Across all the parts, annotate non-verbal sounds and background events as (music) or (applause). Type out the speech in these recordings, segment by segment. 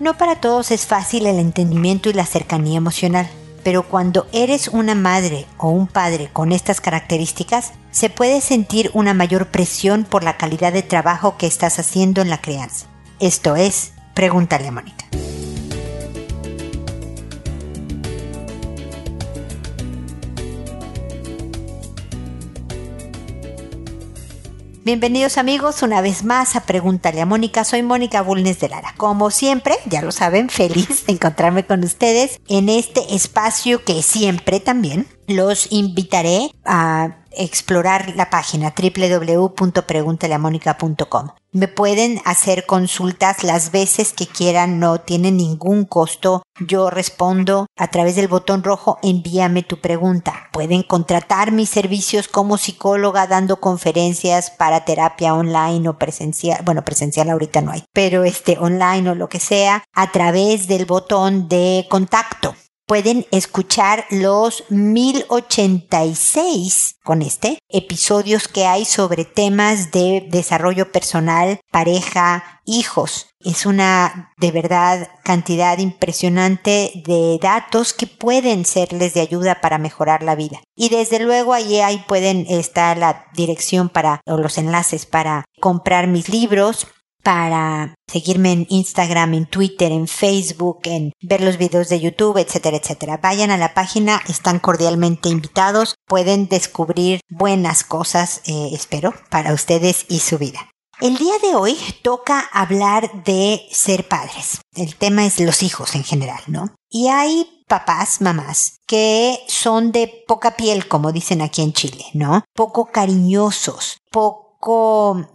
No para todos es fácil el entendimiento y la cercanía emocional, pero cuando eres una madre o un padre con estas características, se puede sentir una mayor presión por la calidad de trabajo que estás haciendo en la crianza. Esto es, pregúntale a Mónica. Bienvenidos amigos una vez más a Pregúntale a Mónica. Soy Mónica Bulnes de Lara. Como siempre, ya lo saben, (laughs) feliz de encontrarme con ustedes en este espacio que siempre también los invitaré a explorar la página www.preguntaleamónica.com. Me pueden hacer consultas las veces que quieran, no tienen ningún costo. Yo respondo a través del botón rojo envíame tu pregunta. Pueden contratar mis servicios como psicóloga dando conferencias para terapia online o presencial. Bueno, presencial ahorita no hay, pero este online o lo que sea a través del botón de contacto pueden escuchar los 1086 con este episodios que hay sobre temas de desarrollo personal, pareja, hijos. Es una de verdad cantidad impresionante de datos que pueden serles de ayuda para mejorar la vida. Y desde luego allí ahí pueden estar la dirección para o los enlaces para comprar mis libros, para seguirme en Instagram, en Twitter, en Facebook, en ver los videos de YouTube, etcétera, etcétera. Vayan a la página, están cordialmente invitados, pueden descubrir buenas cosas, eh, espero, para ustedes y su vida. El día de hoy toca hablar de ser padres. El tema es los hijos en general, ¿no? Y hay papás, mamás, que son de poca piel, como dicen aquí en Chile, ¿no? Poco cariñosos, poco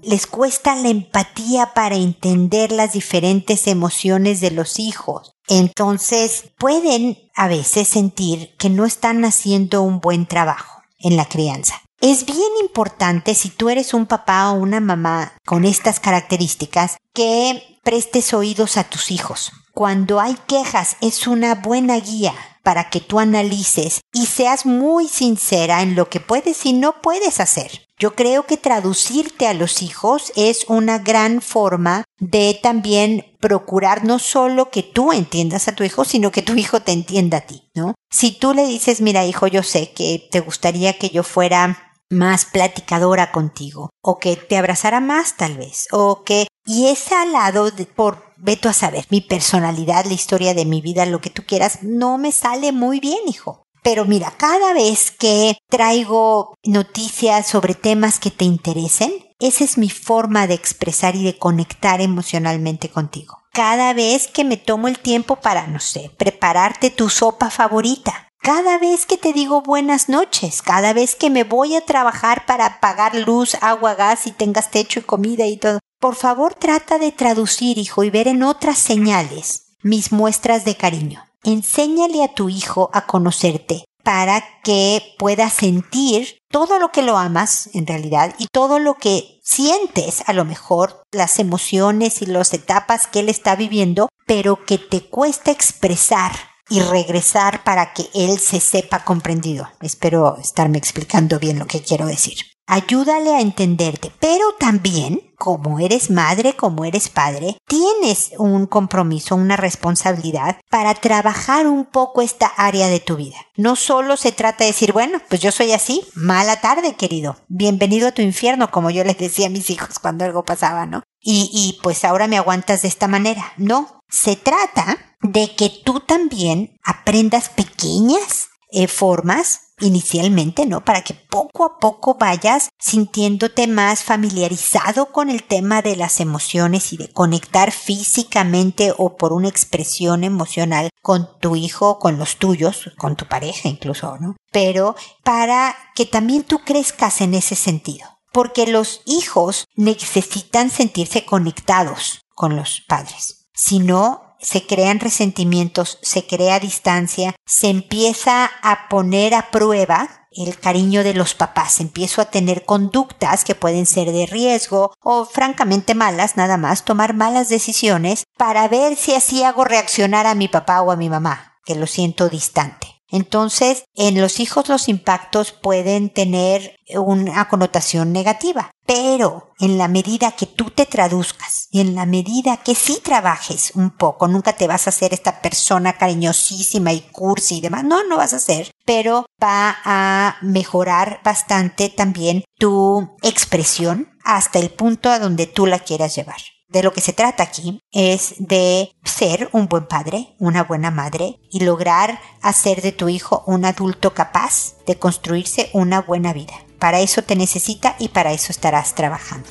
les cuesta la empatía para entender las diferentes emociones de los hijos. Entonces pueden a veces sentir que no están haciendo un buen trabajo en la crianza. Es bien importante si tú eres un papá o una mamá con estas características que prestes oídos a tus hijos. Cuando hay quejas es una buena guía para que tú analices y seas muy sincera en lo que puedes y no puedes hacer. Yo creo que traducirte a los hijos es una gran forma de también procurar no solo que tú entiendas a tu hijo, sino que tu hijo te entienda a ti, ¿no? Si tú le dices, mira hijo, yo sé que te gustaría que yo fuera más platicadora contigo, o que te abrazara más tal vez, o que, y ese al lado de, por, veto a saber, mi personalidad, la historia de mi vida, lo que tú quieras, no me sale muy bien, hijo. Pero mira, cada vez que traigo noticias sobre temas que te interesen, esa es mi forma de expresar y de conectar emocionalmente contigo. Cada vez que me tomo el tiempo para, no sé, prepararte tu sopa favorita. Cada vez que te digo buenas noches, cada vez que me voy a trabajar para pagar luz, agua, gas y tengas techo y comida y todo. Por favor, trata de traducir, hijo, y ver en otras señales mis muestras de cariño enséñale a tu hijo a conocerte para que pueda sentir todo lo que lo amas en realidad y todo lo que sientes a lo mejor, las emociones y las etapas que él está viviendo, pero que te cuesta expresar y regresar para que él se sepa comprendido. Espero estarme explicando bien lo que quiero decir. Ayúdale a entenderte, pero también como eres madre, como eres padre, tienes un compromiso, una responsabilidad para trabajar un poco esta área de tu vida. No solo se trata de decir, bueno, pues yo soy así, mala tarde, querido, bienvenido a tu infierno, como yo les decía a mis hijos cuando algo pasaba, ¿no? Y, y pues ahora me aguantas de esta manera. No, se trata de que tú también aprendas pequeñas eh, formas inicialmente, ¿no? Para que poco a poco vayas sintiéndote más familiarizado con el tema de las emociones y de conectar físicamente o por una expresión emocional con tu hijo, con los tuyos, con tu pareja incluso, ¿no? Pero para que también tú crezcas en ese sentido. Porque los hijos necesitan sentirse conectados con los padres. Si no, se crean resentimientos, se crea distancia, se empieza a poner a prueba el cariño de los papás, empiezo a tener conductas que pueden ser de riesgo o francamente malas, nada más tomar malas decisiones para ver si así hago reaccionar a mi papá o a mi mamá, que lo siento distante. Entonces, en los hijos los impactos pueden tener una connotación negativa, pero en la medida que tú te traduzcas y en la medida que sí trabajes un poco, nunca te vas a hacer esta persona cariñosísima y cursi y demás, no, no vas a ser, pero va a mejorar bastante también tu expresión hasta el punto a donde tú la quieras llevar. De lo que se trata aquí es de ser un buen padre, una buena madre y lograr hacer de tu hijo un adulto capaz de construirse una buena vida. Para eso te necesita y para eso estarás trabajando.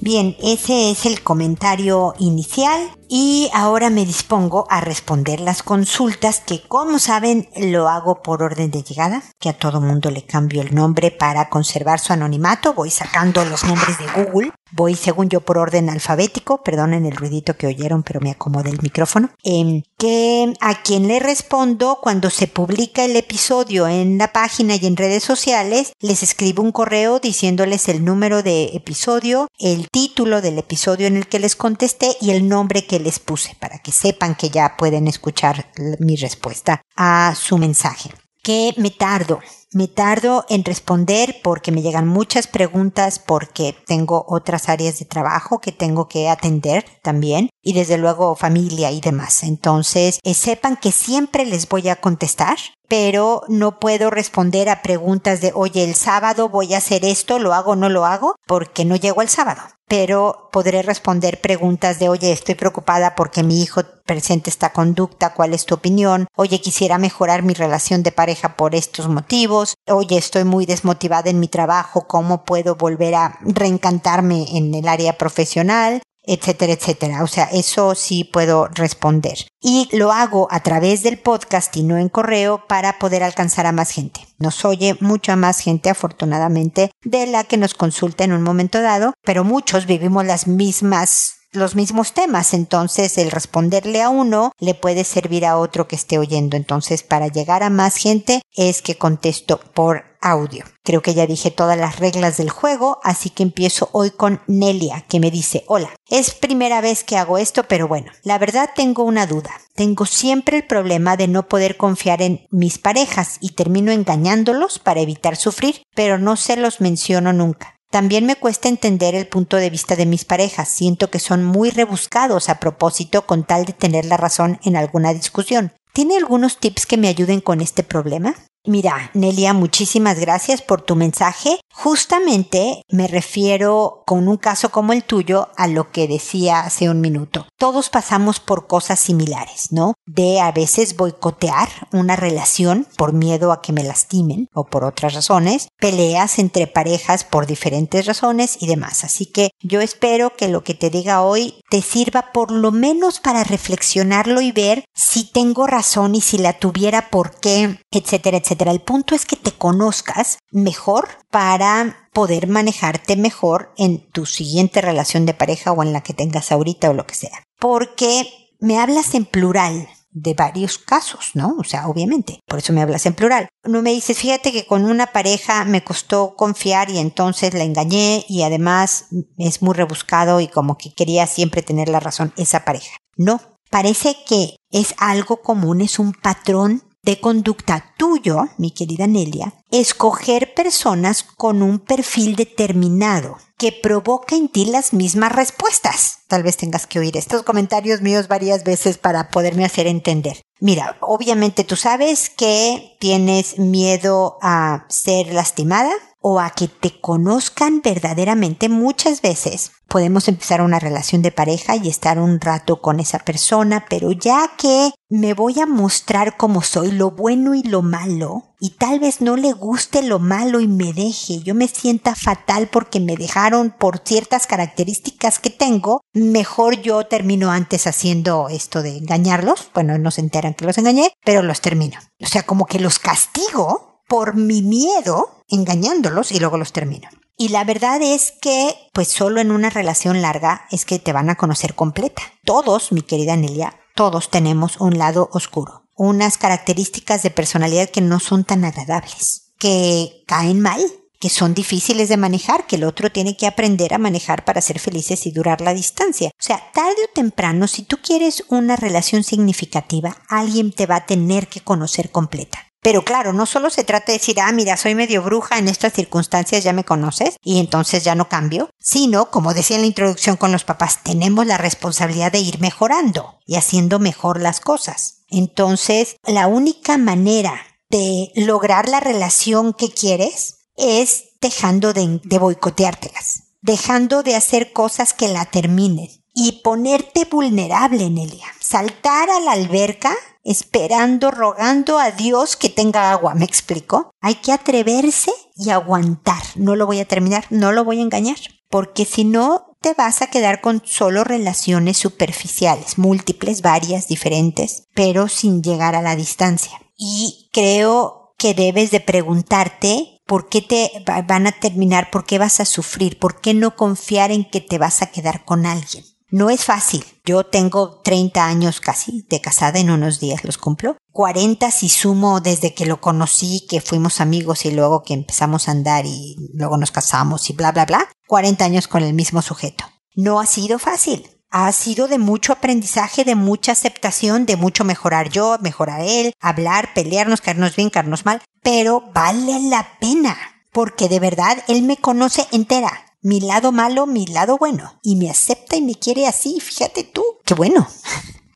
Bien, ese es el comentario inicial y ahora me dispongo a responder las consultas que como saben lo hago por orden de llegada, que a todo mundo le cambio el nombre para conservar su anonimato, voy sacando los nombres de Google, voy según yo por orden alfabético, perdonen el ruidito que oyeron pero me acomodé el micrófono, eh, que a quien le respondo cuando se publica el episodio en la página y en redes sociales, les escribo un correo diciéndoles el número de episodio, el título del episodio en el que les contesté y el nombre que les puse para que sepan que ya pueden escuchar mi respuesta a su mensaje. Que me tardo, me tardo en responder porque me llegan muchas preguntas porque tengo otras áreas de trabajo que tengo que atender también y desde luego familia y demás. Entonces, eh, sepan que siempre les voy a contestar, pero no puedo responder a preguntas de, oye, el sábado voy a hacer esto, lo hago o no lo hago, porque no llego el sábado. Pero podré responder preguntas de, oye, estoy preocupada porque mi hijo presenta esta conducta, ¿cuál es tu opinión? Oye, quisiera mejorar mi relación de pareja por estos motivos. Oye, estoy muy desmotivada en mi trabajo, ¿cómo puedo volver a reencantarme en el área profesional? Etcétera, etcétera. O sea, eso sí puedo responder. Y lo hago a través del podcast y no en correo para poder alcanzar a más gente. Nos oye mucha más gente, afortunadamente, de la que nos consulta en un momento dado, pero muchos vivimos las mismas los mismos temas, entonces el responderle a uno le puede servir a otro que esté oyendo. Entonces, para llegar a más gente es que contesto por audio. Creo que ya dije todas las reglas del juego, así que empiezo hoy con Nelia, que me dice, hola, es primera vez que hago esto, pero bueno, la verdad tengo una duda. Tengo siempre el problema de no poder confiar en mis parejas y termino engañándolos para evitar sufrir, pero no se los menciono nunca. También me cuesta entender el punto de vista de mis parejas. Siento que son muy rebuscados a propósito con tal de tener la razón en alguna discusión. ¿Tiene algunos tips que me ayuden con este problema? Mira, Nelia, muchísimas gracias por tu mensaje. Justamente me refiero con un caso como el tuyo a lo que decía hace un minuto. Todos pasamos por cosas similares, ¿no? De a veces boicotear una relación por miedo a que me lastimen o por otras razones, peleas entre parejas por diferentes razones y demás. Así que yo espero que lo que te diga hoy te sirva por lo menos para reflexionarlo y ver si tengo razón y si la tuviera por qué, etcétera, etcétera el punto es que te conozcas mejor para poder manejarte mejor en tu siguiente relación de pareja o en la que tengas ahorita o lo que sea. Porque me hablas en plural de varios casos, ¿no? O sea, obviamente, por eso me hablas en plural. No me dices, fíjate que con una pareja me costó confiar y entonces la engañé y además es muy rebuscado y como que quería siempre tener la razón esa pareja. No, parece que es algo común, es un patrón de conducta tuyo, mi querida Nelia, escoger personas con un perfil determinado que provoca en ti las mismas respuestas. Tal vez tengas que oír estos comentarios míos varias veces para poderme hacer entender. Mira, obviamente tú sabes que tienes miedo a ser lastimada, o a que te conozcan verdaderamente muchas veces. Podemos empezar una relación de pareja y estar un rato con esa persona, pero ya que me voy a mostrar como soy, lo bueno y lo malo, y tal vez no le guste lo malo y me deje, yo me sienta fatal porque me dejaron por ciertas características que tengo, mejor yo termino antes haciendo esto de engañarlos, bueno, no se enteran que los engañé, pero los termino. O sea, como que los castigo por mi miedo engañándolos y luego los termino. Y la verdad es que, pues solo en una relación larga es que te van a conocer completa. Todos, mi querida Nelia, todos tenemos un lado oscuro, unas características de personalidad que no son tan agradables, que caen mal, que son difíciles de manejar, que el otro tiene que aprender a manejar para ser felices y durar la distancia. O sea, tarde o temprano, si tú quieres una relación significativa, alguien te va a tener que conocer completa. Pero claro, no solo se trata de decir, ah, mira, soy medio bruja, en estas circunstancias ya me conoces y entonces ya no cambio, sino, como decía en la introducción con los papás, tenemos la responsabilidad de ir mejorando y haciendo mejor las cosas. Entonces, la única manera de lograr la relación que quieres es dejando de, de boicoteártelas, dejando de hacer cosas que la terminen y ponerte vulnerable en ella, saltar a la alberca esperando, rogando a Dios que tenga agua, ¿me explico? Hay que atreverse y aguantar. No lo voy a terminar, no lo voy a engañar, porque si no, te vas a quedar con solo relaciones superficiales, múltiples, varias, diferentes, pero sin llegar a la distancia. Y creo que debes de preguntarte por qué te van a terminar, por qué vas a sufrir, por qué no confiar en que te vas a quedar con alguien. No es fácil. Yo tengo 30 años casi de casada, en unos días los cumplo. 40 si sumo desde que lo conocí, que fuimos amigos y luego que empezamos a andar y luego nos casamos y bla, bla, bla. 40 años con el mismo sujeto. No ha sido fácil. Ha sido de mucho aprendizaje, de mucha aceptación, de mucho mejorar yo, mejorar él, hablar, pelearnos, caernos bien, caernos mal. Pero vale la pena. Porque de verdad él me conoce entera mi lado malo, mi lado bueno, y me acepta y me quiere así, fíjate tú, qué bueno. (laughs)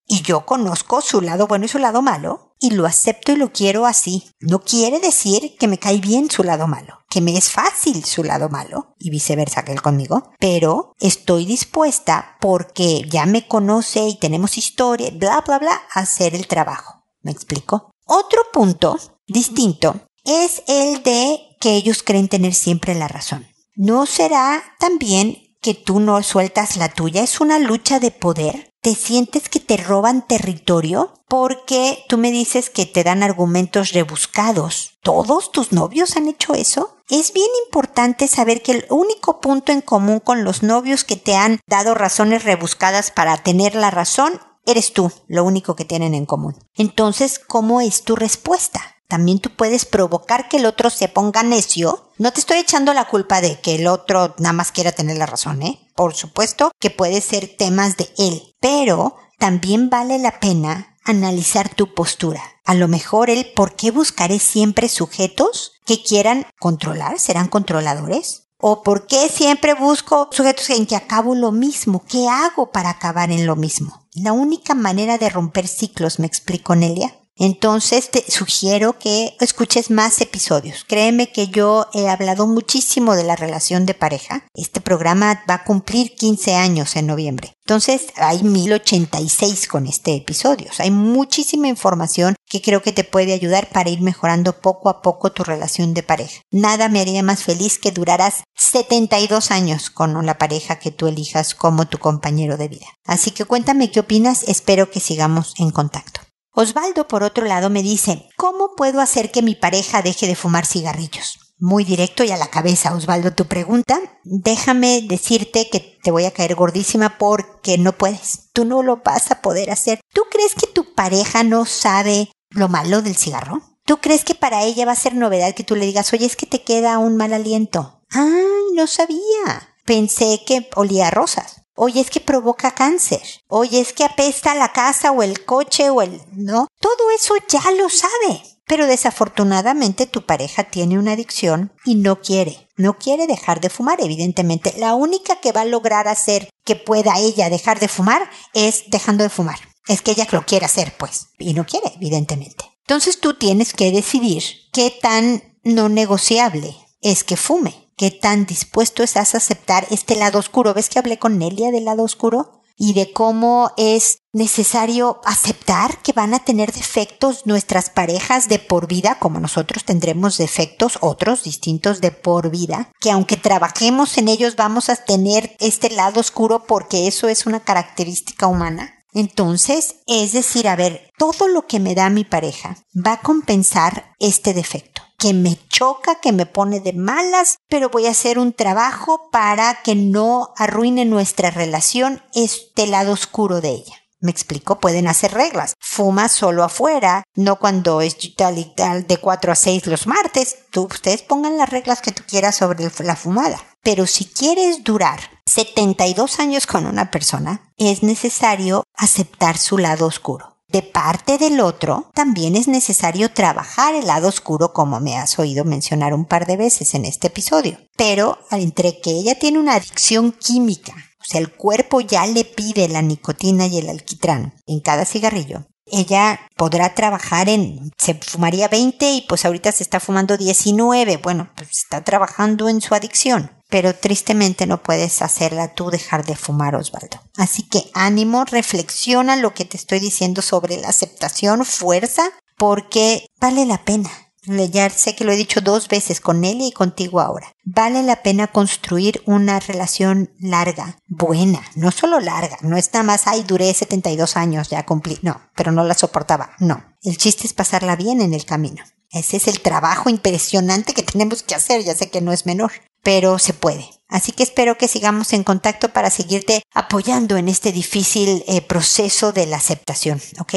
Y yo conozco su lado bueno y su lado malo, y lo acepto y lo quiero así. No quiere decir que me cae bien su lado malo, que me es fácil su lado malo, y viceversa que conmigo, pero estoy dispuesta porque ya me conoce y tenemos historia, bla, bla, bla, a hacer el trabajo. ¿Me explico? Otro punto distinto es el de que ellos creen tener siempre la razón. ¿No será también que tú no sueltas la tuya? ¿Es una lucha de poder? ¿Te sientes que te roban territorio? Porque tú me dices que te dan argumentos rebuscados. ¿Todos tus novios han hecho eso? Es bien importante saber que el único punto en común con los novios que te han dado razones rebuscadas para tener la razón eres tú, lo único que tienen en común. Entonces, ¿cómo es tu respuesta? También tú puedes provocar que el otro se ponga necio. No te estoy echando la culpa de que el otro nada más quiera tener la razón, ¿eh? Por supuesto que puede ser temas de él, pero también vale la pena analizar tu postura. A lo mejor el por qué buscaré siempre sujetos que quieran controlar, serán controladores. ¿O por qué siempre busco sujetos en que acabo lo mismo? ¿Qué hago para acabar en lo mismo? La única manera de romper ciclos, me explico, Nelia, entonces te sugiero que escuches más episodios. Créeme que yo he hablado muchísimo de la relación de pareja. Este programa va a cumplir 15 años en noviembre. Entonces hay 1086 con este episodio. hay muchísima información que creo que te puede ayudar para ir mejorando poco a poco tu relación de pareja. Nada me haría más feliz que duraras 72 años con la pareja que tú elijas como tu compañero de vida. Así que cuéntame qué opinas. Espero que sigamos en contacto. Osvaldo, por otro lado, me dice, ¿cómo puedo hacer que mi pareja deje de fumar cigarrillos? Muy directo y a la cabeza, Osvaldo, tu pregunta. Déjame decirte que te voy a caer gordísima porque no puedes. Tú no lo vas a poder hacer. ¿Tú crees que tu pareja no sabe lo malo del cigarro? ¿Tú crees que para ella va a ser novedad que tú le digas, oye, es que te queda un mal aliento? Ay, no sabía. Pensé que olía a rosas. Oye, es que provoca cáncer. Oye, es que apesta la casa o el coche o el... ¿No? Todo eso ya lo sabe. Pero desafortunadamente tu pareja tiene una adicción y no quiere. No quiere dejar de fumar, evidentemente. La única que va a lograr hacer que pueda ella dejar de fumar es dejando de fumar. Es que ella lo quiere hacer, pues. Y no quiere, evidentemente. Entonces tú tienes que decidir qué tan no negociable es que fume qué tan dispuesto estás a aceptar este lado oscuro. ¿Ves que hablé con Nelia del lado oscuro? Y de cómo es necesario aceptar que van a tener defectos nuestras parejas de por vida, como nosotros tendremos defectos otros distintos de por vida, que aunque trabajemos en ellos vamos a tener este lado oscuro porque eso es una característica humana. Entonces, es decir, a ver, todo lo que me da mi pareja va a compensar este defecto que me choca, que me pone de malas, pero voy a hacer un trabajo para que no arruine nuestra relación este lado oscuro de ella. Me explico, pueden hacer reglas. Fuma solo afuera, no cuando es tal y tal de 4 a 6 los martes. Ustedes pongan las reglas que tú quieras sobre la fumada. Pero si quieres durar 72 años con una persona, es necesario aceptar su lado oscuro. De parte del otro, también es necesario trabajar el lado oscuro como me has oído mencionar un par de veces en este episodio. Pero entre que ella tiene una adicción química, o sea, el cuerpo ya le pide la nicotina y el alquitrán en cada cigarrillo, ella podrá trabajar en, se fumaría 20 y pues ahorita se está fumando 19. Bueno, pues está trabajando en su adicción. Pero tristemente no puedes hacerla tú dejar de fumar, Osvaldo. Así que ánimo, reflexiona lo que te estoy diciendo sobre la aceptación, fuerza, porque vale la pena. Ya sé que lo he dicho dos veces con él y contigo ahora. Vale la pena construir una relación larga, buena, no solo larga, no es nada más, ay, duré 72 años, ya cumplí, no, pero no la soportaba, no. El chiste es pasarla bien en el camino. Ese es el trabajo impresionante que tenemos que hacer, ya sé que no es menor, pero se puede. Así que espero que sigamos en contacto para seguirte apoyando en este difícil eh, proceso de la aceptación, ¿ok?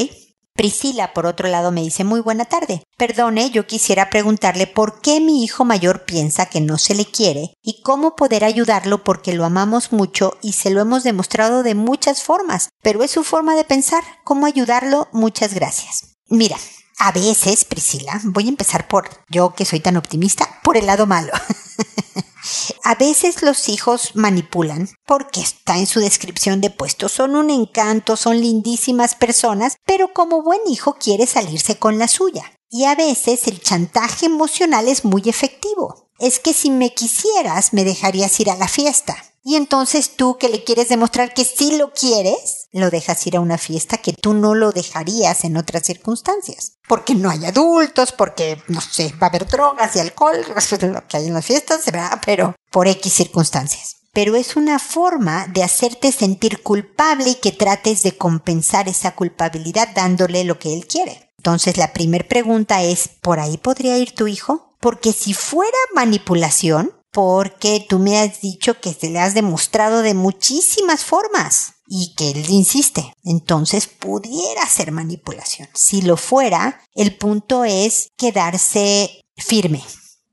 Priscila, por otro lado, me dice muy buena tarde. Perdone, yo quisiera preguntarle por qué mi hijo mayor piensa que no se le quiere y cómo poder ayudarlo porque lo amamos mucho y se lo hemos demostrado de muchas formas, pero es su forma de pensar. ¿Cómo ayudarlo? Muchas gracias. Mira, a veces, Priscila, voy a empezar por yo que soy tan optimista, por el lado malo. (laughs) A veces los hijos manipulan porque está en su descripción de puesto. Son un encanto, son lindísimas personas, pero como buen hijo quiere salirse con la suya. Y a veces el chantaje emocional es muy efectivo. Es que si me quisieras me dejarías ir a la fiesta. Y entonces tú que le quieres demostrar que sí lo quieres, lo dejas ir a una fiesta que tú no lo dejarías en otras circunstancias. Porque no hay adultos, porque, no sé, va a haber drogas y alcohol, (laughs) lo que hay en las fiestas, ¿verdad? Pero por X circunstancias. Pero es una forma de hacerte sentir culpable y que trates de compensar esa culpabilidad dándole lo que él quiere. Entonces la primera pregunta es, ¿por ahí podría ir tu hijo? Porque si fuera manipulación, porque tú me has dicho que se le has demostrado de muchísimas formas y que él insiste. Entonces pudiera ser manipulación. Si lo fuera, el punto es quedarse firme.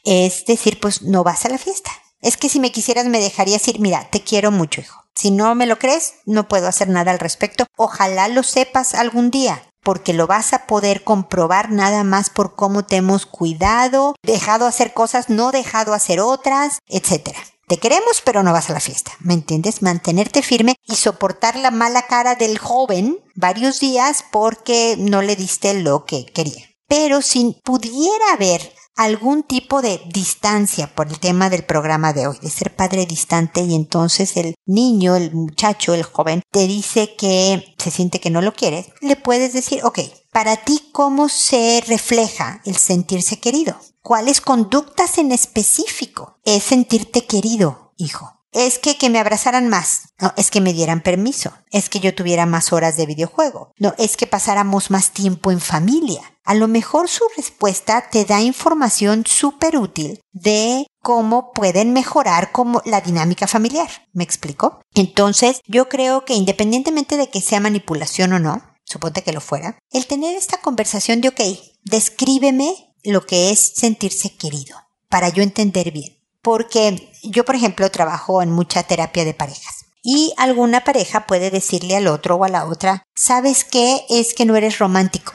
Es decir, pues no vas a la fiesta. Es que si me quisieras me dejarías ir, mira, te quiero mucho, hijo. Si no me lo crees, no puedo hacer nada al respecto. Ojalá lo sepas algún día porque lo vas a poder comprobar nada más por cómo te hemos cuidado, dejado hacer cosas, no dejado hacer otras, etc. Te queremos, pero no vas a la fiesta, ¿me entiendes? Mantenerte firme y soportar la mala cara del joven varios días porque no le diste lo que quería. Pero si pudiera haber algún tipo de distancia por el tema del programa de hoy, de ser padre distante y entonces el niño, el muchacho, el joven te dice que se siente que no lo quieres, le puedes decir, ok, para ti, ¿cómo se refleja el sentirse querido? ¿Cuáles conductas en específico es sentirte querido, hijo? Es que, que me abrazaran más. No, es que me dieran permiso. Es que yo tuviera más horas de videojuego. No, es que pasáramos más tiempo en familia. A lo mejor su respuesta te da información súper útil de cómo pueden mejorar como la dinámica familiar. ¿Me explico? Entonces, yo creo que independientemente de que sea manipulación o no, suponte que lo fuera, el tener esta conversación de, ok, descríbeme lo que es sentirse querido, para yo entender bien. Porque yo, por ejemplo, trabajo en mucha terapia de parejas. Y alguna pareja puede decirle al otro o a la otra, ¿sabes qué? Es que no eres romántico.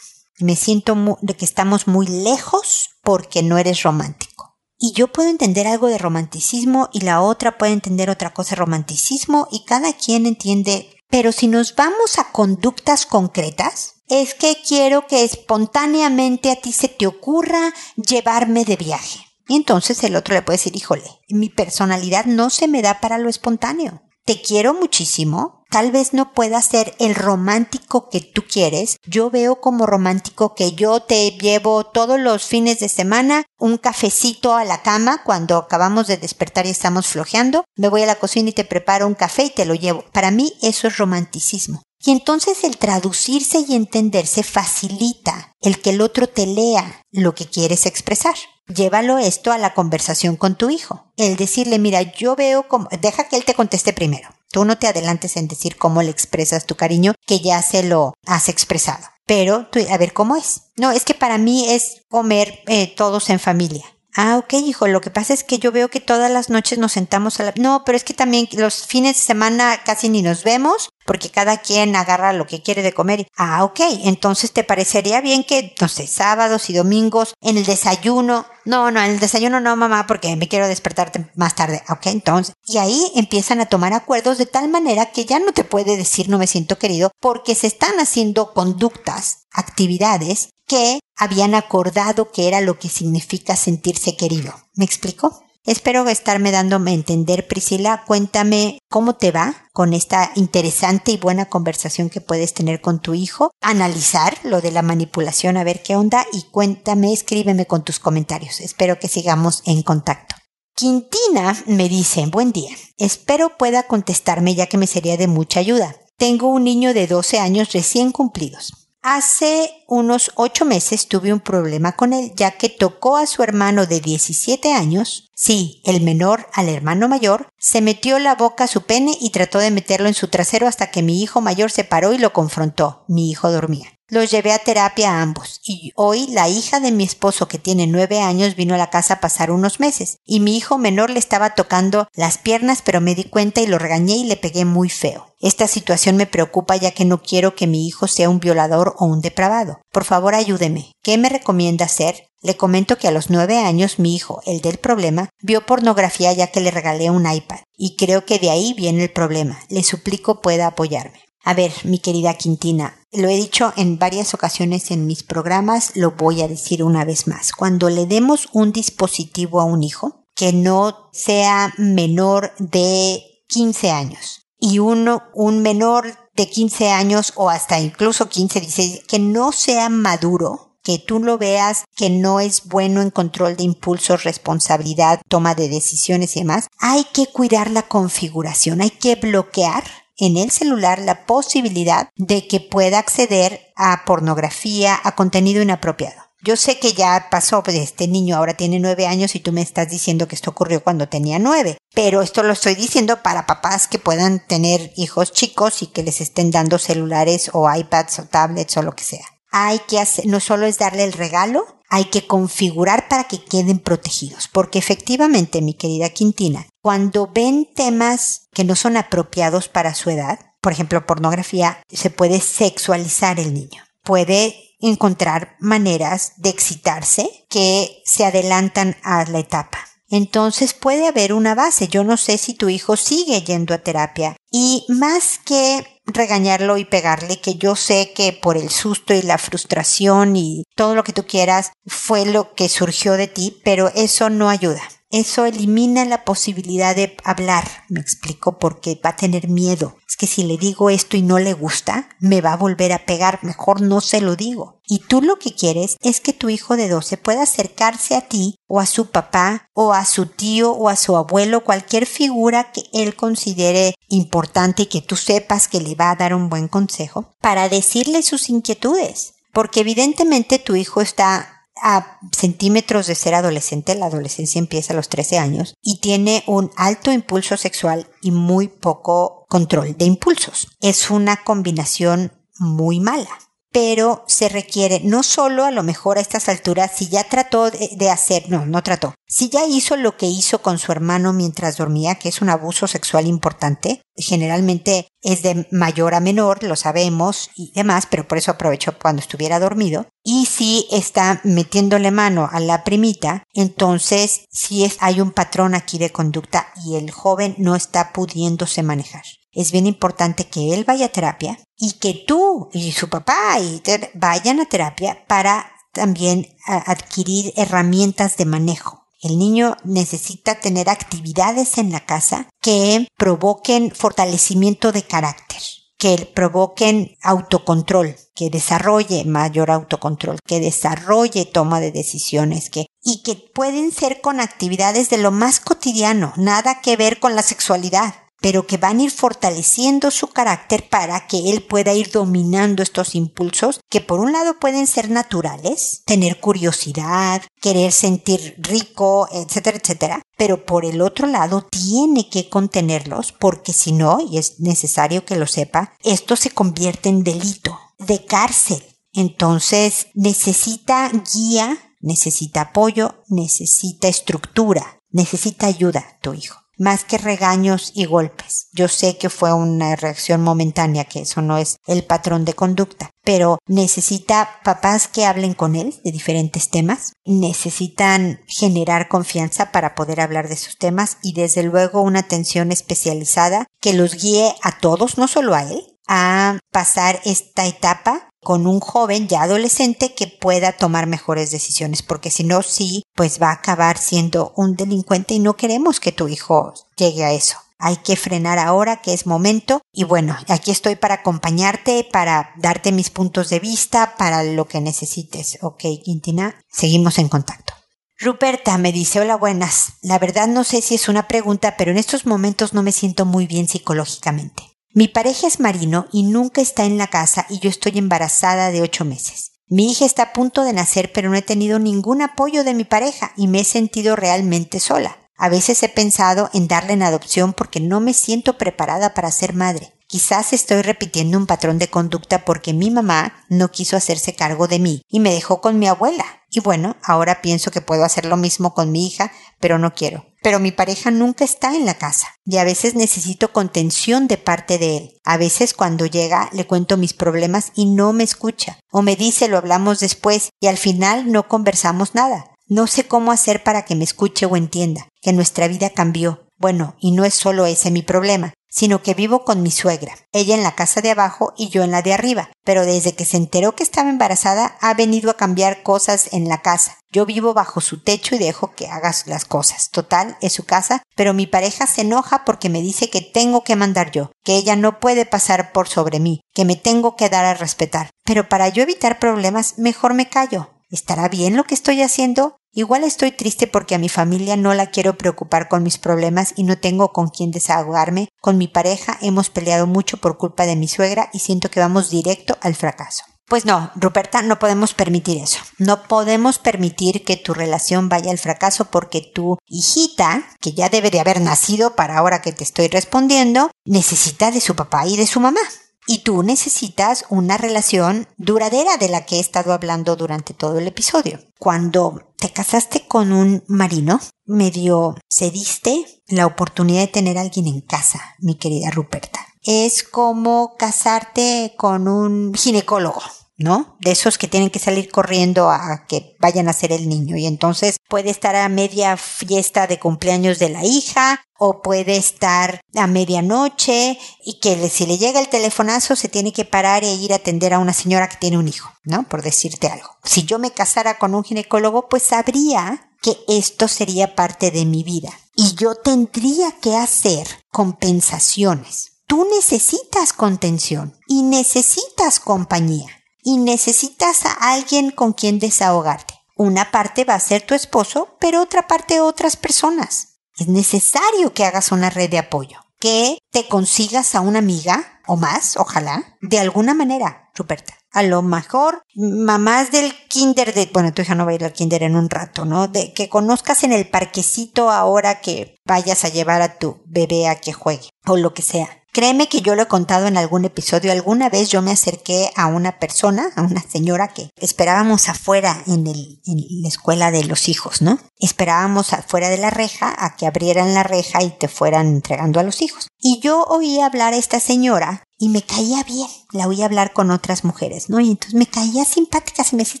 Me siento de que estamos muy lejos porque no eres romántico. Y yo puedo entender algo de romanticismo y la otra puede entender otra cosa de romanticismo y cada quien entiende. Pero si nos vamos a conductas concretas, es que quiero que espontáneamente a ti se te ocurra llevarme de viaje. Y entonces el otro le puede decir, híjole, mi personalidad no se me da para lo espontáneo. Te quiero muchísimo. Tal vez no pueda ser el romántico que tú quieres. Yo veo como romántico que yo te llevo todos los fines de semana un cafecito a la cama cuando acabamos de despertar y estamos flojeando. Me voy a la cocina y te preparo un café y te lo llevo. Para mí eso es romanticismo. Y entonces el traducirse y entenderse facilita el que el otro te lea lo que quieres expresar. Llévalo esto a la conversación con tu hijo. El decirle, mira, yo veo como, deja que él te conteste primero. Tú no te adelantes en decir cómo le expresas tu cariño, que ya se lo has expresado. Pero tú, a ver cómo es. No, es que para mí es comer eh, todos en familia. Ah, ok, hijo, lo que pasa es que yo veo que todas las noches nos sentamos a la... No, pero es que también los fines de semana casi ni nos vemos porque cada quien agarra lo que quiere de comer. Ah, ok, entonces te parecería bien que, no sé, sábados y domingos en el desayuno. No, no, en el desayuno no, mamá, porque me quiero despertarte más tarde. Ok, entonces. Y ahí empiezan a tomar acuerdos de tal manera que ya no te puede decir no me siento querido porque se están haciendo conductas, actividades que habían acordado que era lo que significa sentirse querido. ¿Me explico? Espero estarme dándome a entender, Priscila. Cuéntame cómo te va con esta interesante y buena conversación que puedes tener con tu hijo. Analizar lo de la manipulación, a ver qué onda. Y cuéntame, escríbeme con tus comentarios. Espero que sigamos en contacto. Quintina me dice, buen día. Espero pueda contestarme ya que me sería de mucha ayuda. Tengo un niño de 12 años recién cumplidos. Hace unos ocho meses tuve un problema con él, ya que tocó a su hermano de 17 años, sí, el menor al hermano mayor, se metió la boca a su pene y trató de meterlo en su trasero hasta que mi hijo mayor se paró y lo confrontó. Mi hijo dormía. Los llevé a terapia a ambos y hoy la hija de mi esposo que tiene nueve años vino a la casa a pasar unos meses y mi hijo menor le estaba tocando las piernas pero me di cuenta y lo regañé y le pegué muy feo. Esta situación me preocupa ya que no quiero que mi hijo sea un violador o un depravado. Por favor ayúdeme. ¿Qué me recomienda hacer? Le comento que a los nueve años mi hijo, el del problema, vio pornografía ya que le regalé un iPad y creo que de ahí viene el problema. Le suplico pueda apoyarme. A ver, mi querida Quintina, lo he dicho en varias ocasiones en mis programas, lo voy a decir una vez más. Cuando le demos un dispositivo a un hijo que no sea menor de 15 años y uno, un menor de 15 años o hasta incluso 15, 16, que no sea maduro, que tú lo veas que no es bueno en control de impulsos, responsabilidad, toma de decisiones y demás, hay que cuidar la configuración, hay que bloquear en el celular la posibilidad de que pueda acceder a pornografía, a contenido inapropiado. Yo sé que ya pasó, pues este niño ahora tiene nueve años y tú me estás diciendo que esto ocurrió cuando tenía nueve. Pero esto lo estoy diciendo para papás que puedan tener hijos chicos y que les estén dando celulares o iPads o tablets o lo que sea. Hay que no solo es darle el regalo, hay que configurar para que queden protegidos. Porque efectivamente, mi querida Quintina, cuando ven temas que no son apropiados para su edad, por ejemplo, pornografía, se puede sexualizar el niño. Puede encontrar maneras de excitarse que se adelantan a la etapa. Entonces puede haber una base. Yo no sé si tu hijo sigue yendo a terapia. Y más que regañarlo y pegarle, que yo sé que por el susto y la frustración y todo lo que tú quieras fue lo que surgió de ti, pero eso no ayuda eso elimina la posibilidad de hablar, me explico, porque va a tener miedo. Es que si le digo esto y no le gusta, me va a volver a pegar, mejor no se lo digo. Y tú lo que quieres es que tu hijo de 12 pueda acercarse a ti o a su papá o a su tío o a su abuelo, cualquier figura que él considere importante y que tú sepas que le va a dar un buen consejo, para decirle sus inquietudes. Porque evidentemente tu hijo está a centímetros de ser adolescente, la adolescencia empieza a los 13 años, y tiene un alto impulso sexual y muy poco control de impulsos. Es una combinación muy mala pero se requiere no solo a lo mejor a estas alturas, si ya trató de, hacer, no, no trató, si ya hizo lo que hizo con su hermano mientras dormía, que es un abuso sexual importante, generalmente es de mayor a menor, lo sabemos y demás, pero por eso aprovechó cuando estuviera dormido. Y si está metiéndole mano a la primita, entonces si es, hay un patrón aquí de conducta y el joven no está pudiéndose manejar es bien importante que él vaya a terapia y que tú y su papá y vayan a terapia para también adquirir herramientas de manejo. El niño necesita tener actividades en la casa que provoquen fortalecimiento de carácter, que provoquen autocontrol, que desarrolle mayor autocontrol, que desarrolle toma de decisiones, que y que pueden ser con actividades de lo más cotidiano, nada que ver con la sexualidad pero que van a ir fortaleciendo su carácter para que él pueda ir dominando estos impulsos que por un lado pueden ser naturales, tener curiosidad, querer sentir rico, etcétera, etcétera, pero por el otro lado tiene que contenerlos porque si no, y es necesario que lo sepa, esto se convierte en delito de cárcel. Entonces necesita guía, necesita apoyo, necesita estructura, necesita ayuda tu hijo más que regaños y golpes. Yo sé que fue una reacción momentánea, que eso no es el patrón de conducta, pero necesita papás que hablen con él de diferentes temas, necesitan generar confianza para poder hablar de sus temas y desde luego una atención especializada que los guíe a todos, no solo a él, a pasar esta etapa con un joven ya adolescente que pueda tomar mejores decisiones, porque si no, sí, pues va a acabar siendo un delincuente y no queremos que tu hijo llegue a eso. Hay que frenar ahora que es momento y bueno, aquí estoy para acompañarte, para darte mis puntos de vista, para lo que necesites. Ok, Quintina, seguimos en contacto. Ruperta me dice, hola buenas. La verdad no sé si es una pregunta, pero en estos momentos no me siento muy bien psicológicamente. Mi pareja es marino y nunca está en la casa y yo estoy embarazada de ocho meses. Mi hija está a punto de nacer pero no he tenido ningún apoyo de mi pareja y me he sentido realmente sola. A veces he pensado en darle en adopción porque no me siento preparada para ser madre. Quizás estoy repitiendo un patrón de conducta porque mi mamá no quiso hacerse cargo de mí y me dejó con mi abuela. Y bueno, ahora pienso que puedo hacer lo mismo con mi hija, pero no quiero. Pero mi pareja nunca está en la casa y a veces necesito contención de parte de él. A veces cuando llega le cuento mis problemas y no me escucha o me dice lo hablamos después y al final no conversamos nada. No sé cómo hacer para que me escuche o entienda que nuestra vida cambió. Bueno, y no es solo ese mi problema sino que vivo con mi suegra, ella en la casa de abajo y yo en la de arriba, pero desde que se enteró que estaba embarazada ha venido a cambiar cosas en la casa. Yo vivo bajo su techo y dejo que hagas las cosas. Total, es su casa, pero mi pareja se enoja porque me dice que tengo que mandar yo, que ella no puede pasar por sobre mí, que me tengo que dar a respetar. Pero para yo evitar problemas, mejor me callo. ¿Estará bien lo que estoy haciendo? Igual estoy triste porque a mi familia no la quiero preocupar con mis problemas y no tengo con quién desahogarme. Con mi pareja hemos peleado mucho por culpa de mi suegra y siento que vamos directo al fracaso. Pues no, Ruperta, no podemos permitir eso. No podemos permitir que tu relación vaya al fracaso porque tu hijita, que ya debe de haber nacido para ahora que te estoy respondiendo, necesita de su papá y de su mamá. Y tú necesitas una relación duradera de la que he estado hablando durante todo el episodio. Cuando te casaste con un marino, medio cediste la oportunidad de tener a alguien en casa, mi querida Ruperta. Es como casarte con un ginecólogo. ¿No? De esos que tienen que salir corriendo a que vayan a ser el niño. Y entonces puede estar a media fiesta de cumpleaños de la hija o puede estar a medianoche y que si le llega el telefonazo se tiene que parar e ir a atender a una señora que tiene un hijo, ¿no? Por decirte algo. Si yo me casara con un ginecólogo, pues sabría que esto sería parte de mi vida y yo tendría que hacer compensaciones. Tú necesitas contención y necesitas compañía y necesitas a alguien con quien desahogarte. Una parte va a ser tu esposo, pero otra parte otras personas. Es necesario que hagas una red de apoyo, que te consigas a una amiga o más, ojalá, de alguna manera, Ruperta. A lo mejor mamás del kinder de, bueno, tu hija no va a ir al kinder en un rato, ¿no? De que conozcas en el parquecito ahora que vayas a llevar a tu bebé a que juegue o lo que sea. Créeme que yo lo he contado en algún episodio. Alguna vez yo me acerqué a una persona, a una señora que esperábamos afuera en, el, en la escuela de los hijos, ¿no? Esperábamos afuera de la reja a que abrieran la reja y te fueran entregando a los hijos. Y yo oí hablar a esta señora y me caía bien. La oí hablar con otras mujeres, ¿no? Y entonces me caía simpática. Se me decía,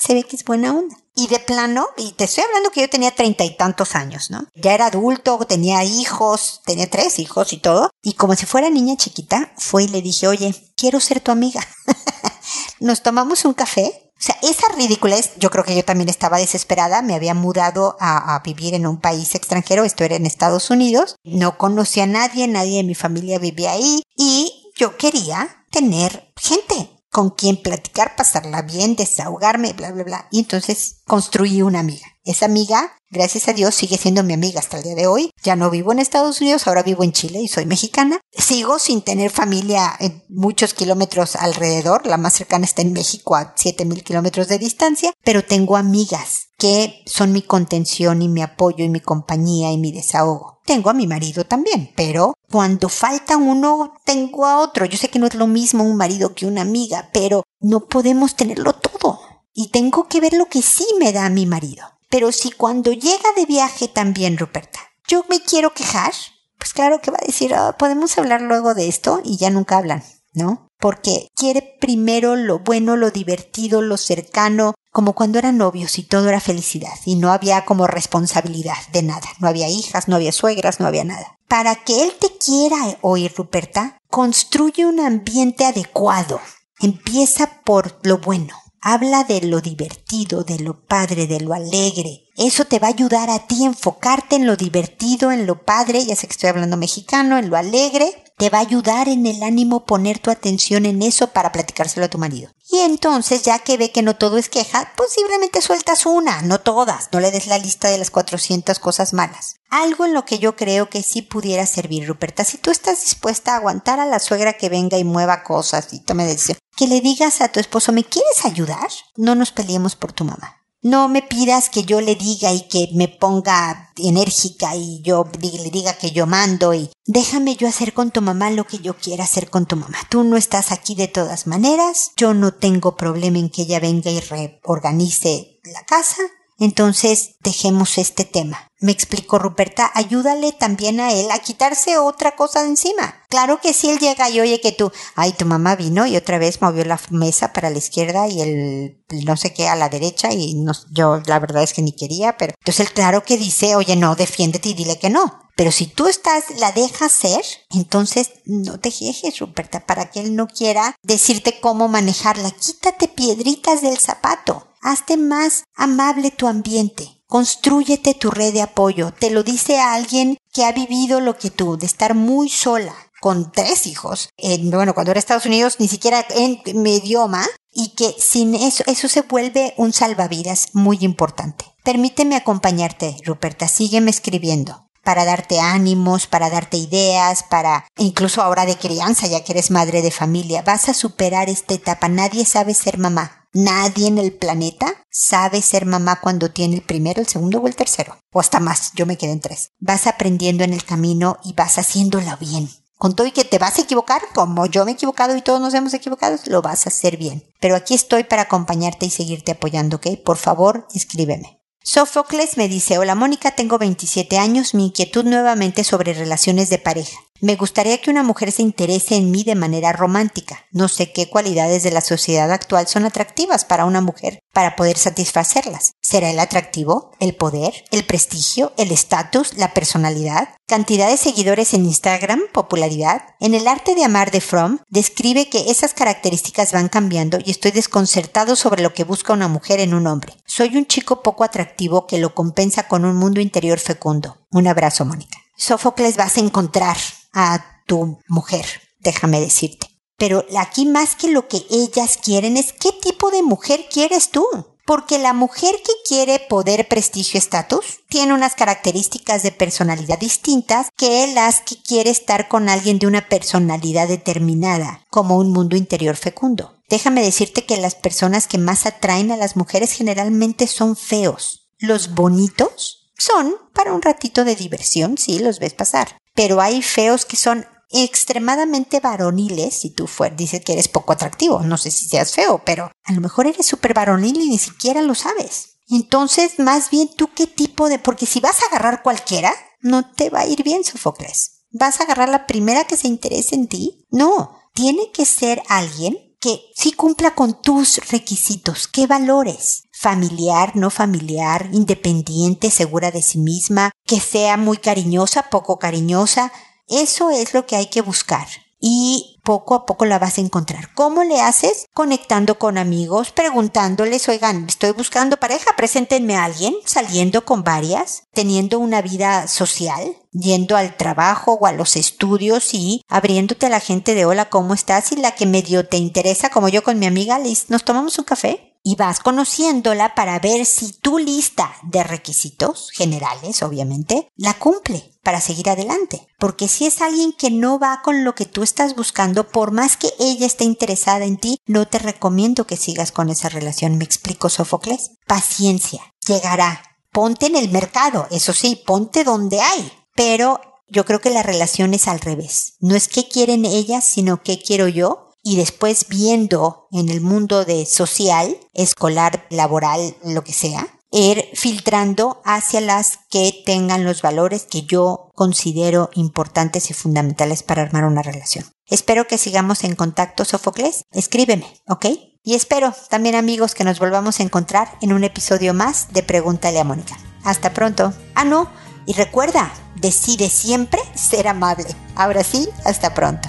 se ve que es buena onda. Y de plano, y te estoy hablando que yo tenía treinta y tantos años, ¿no? Ya era adulto, tenía hijos, tenía tres hijos y todo. Y como si fuera niña chiquita, fue y le dije, oye, quiero ser tu amiga. (laughs) Nos tomamos un café. O sea, esa ridiculez, yo creo que yo también estaba desesperada, me había mudado a, a, vivir en un país extranjero, esto era en Estados Unidos, no conocía a nadie, nadie de mi familia vivía ahí y yo quería tener gente, con quien platicar, pasarla bien, desahogarme, bla, bla, bla. Y entonces construí una amiga. Esa amiga, gracias a Dios, sigue siendo mi amiga hasta el día de hoy. Ya no vivo en Estados Unidos, ahora vivo en Chile y soy mexicana. Sigo sin tener familia muchos kilómetros alrededor. La más cercana está en México a 7000 kilómetros de distancia, pero tengo amigas que son mi contención y mi apoyo y mi compañía y mi desahogo. Tengo a mi marido también, pero cuando falta uno, tengo a otro. Yo sé que no es lo mismo un marido que una amiga, pero no podemos tenerlo todo. Y tengo que ver lo que sí me da mi marido. Pero si cuando llega de viaje también, Ruperta, yo me quiero quejar, pues claro que va a decir, ah, podemos hablar luego de esto y ya nunca hablan, ¿no? Porque quiere primero lo bueno, lo divertido, lo cercano, como cuando eran novios y todo era felicidad y no había como responsabilidad de nada, no había hijas, no había suegras, no había nada. Para que él te quiera oír, Ruperta, construye un ambiente adecuado. Empieza por lo bueno, Habla de lo divertido, de lo padre, de lo alegre. Eso te va a ayudar a ti a enfocarte en lo divertido, en lo padre, ya sé que estoy hablando mexicano, en lo alegre. Te va a ayudar en el ánimo poner tu atención en eso para platicárselo a tu marido. Y entonces, ya que ve que no todo es queja, posiblemente sueltas una, no todas, no le des la lista de las 400 cosas malas. Algo en lo que yo creo que sí pudiera servir, Ruperta, si tú estás dispuesta a aguantar a la suegra que venga y mueva cosas y tome decisión, que le digas a tu esposo, ¿me quieres ayudar? No nos peleemos por tu mamá. No me pidas que yo le diga y que me ponga enérgica y yo le diga que yo mando y déjame yo hacer con tu mamá lo que yo quiera hacer con tu mamá. Tú no estás aquí de todas maneras, yo no tengo problema en que ella venga y reorganice la casa, entonces dejemos este tema. Me explicó Ruperta, ayúdale también a él a quitarse otra cosa de encima. Claro que si él llega y oye que tú, ay, tu mamá vino y otra vez movió la mesa para la izquierda y el no sé qué a la derecha y no, yo la verdad es que ni quería, pero entonces él claro que dice, oye, no, defiéndete y dile que no. Pero si tú estás, la dejas ser, entonces no te quejes, Ruperta, para que él no quiera decirte cómo manejarla. Quítate piedritas del zapato. Hazte más amable tu ambiente. Construyete tu red de apoyo. Te lo dice alguien que ha vivido lo que tú, de estar muy sola, con tres hijos. bueno, cuando era Estados Unidos, ni siquiera en mi idioma. Y que sin eso, eso se vuelve un salvavidas muy importante. Permíteme acompañarte, Ruperta. Sígueme escribiendo para darte ánimos, para darte ideas, para incluso ahora de crianza, ya que eres madre de familia. Vas a superar esta etapa. Nadie sabe ser mamá. Nadie en el planeta sabe ser mamá cuando tiene el primero, el segundo o el tercero. O hasta más, yo me quedé en tres. Vas aprendiendo en el camino y vas haciéndola bien. Con todo y que te vas a equivocar, como yo me he equivocado y todos nos hemos equivocado, lo vas a hacer bien. Pero aquí estoy para acompañarte y seguirte apoyando, ¿ok? Por favor, escríbeme. Sófocles me dice, hola Mónica, tengo 27 años, mi inquietud nuevamente sobre relaciones de pareja. Me gustaría que una mujer se interese en mí de manera romántica. No sé qué cualidades de la sociedad actual son atractivas para una mujer para poder satisfacerlas. ¿Será el atractivo, el poder, el prestigio, el estatus, la personalidad? ¿Cantidad de seguidores en Instagram? ¿Popularidad? En el arte de amar de Fromm describe que esas características van cambiando y estoy desconcertado sobre lo que busca una mujer en un hombre. Soy un chico poco atractivo que lo compensa con un mundo interior fecundo. Un abrazo, Mónica. Sófocles vas a encontrar a tu mujer, déjame decirte. Pero aquí más que lo que ellas quieren es qué tipo de mujer quieres tú. Porque la mujer que quiere poder, prestigio, estatus, tiene unas características de personalidad distintas que las que quiere estar con alguien de una personalidad determinada, como un mundo interior fecundo. Déjame decirte que las personas que más atraen a las mujeres generalmente son feos. Los bonitos son para un ratito de diversión, sí, los ves pasar pero hay feos que son extremadamente varoniles, si tú dices que eres poco atractivo, no sé si seas feo, pero a lo mejor eres súper varonil y ni siquiera lo sabes. Entonces, más bien tú qué tipo de, porque si vas a agarrar cualquiera, no te va a ir bien, Sofocles. ¿Vas a agarrar la primera que se interese en ti? No, tiene que ser alguien que sí cumpla con tus requisitos, qué valores. Familiar, no familiar, independiente, segura de sí misma, que sea muy cariñosa, poco cariñosa. Eso es lo que hay que buscar y poco a poco la vas a encontrar. ¿Cómo le haces? Conectando con amigos, preguntándoles, oigan, estoy buscando pareja, preséntenme a alguien, saliendo con varias, teniendo una vida social, yendo al trabajo o a los estudios y abriéndote a la gente de hola, ¿cómo estás? Y la que medio te interesa, como yo con mi amiga Liz, nos tomamos un café y vas conociéndola para ver si tu lista de requisitos generales, obviamente, la cumple para seguir adelante. Porque si es alguien que no va con lo que tú estás buscando, por más que ella esté interesada en ti, no te recomiendo que sigas con esa relación. ¿Me explico, Sófocles? Paciencia. Llegará. Ponte en el mercado. Eso sí, ponte donde hay. Pero yo creo que la relación es al revés. No es qué quieren ellas, sino qué quiero yo y después viendo en el mundo de social, escolar, laboral, lo que sea, ir filtrando hacia las que tengan los valores que yo considero importantes y fundamentales para armar una relación. Espero que sigamos en contacto, Sofocles. Escríbeme, ¿ok? Y espero también amigos que nos volvamos a encontrar en un episodio más de Pregúntale a Mónica. Hasta pronto. Ah, no. Y recuerda, decide siempre ser amable. Ahora sí, hasta pronto.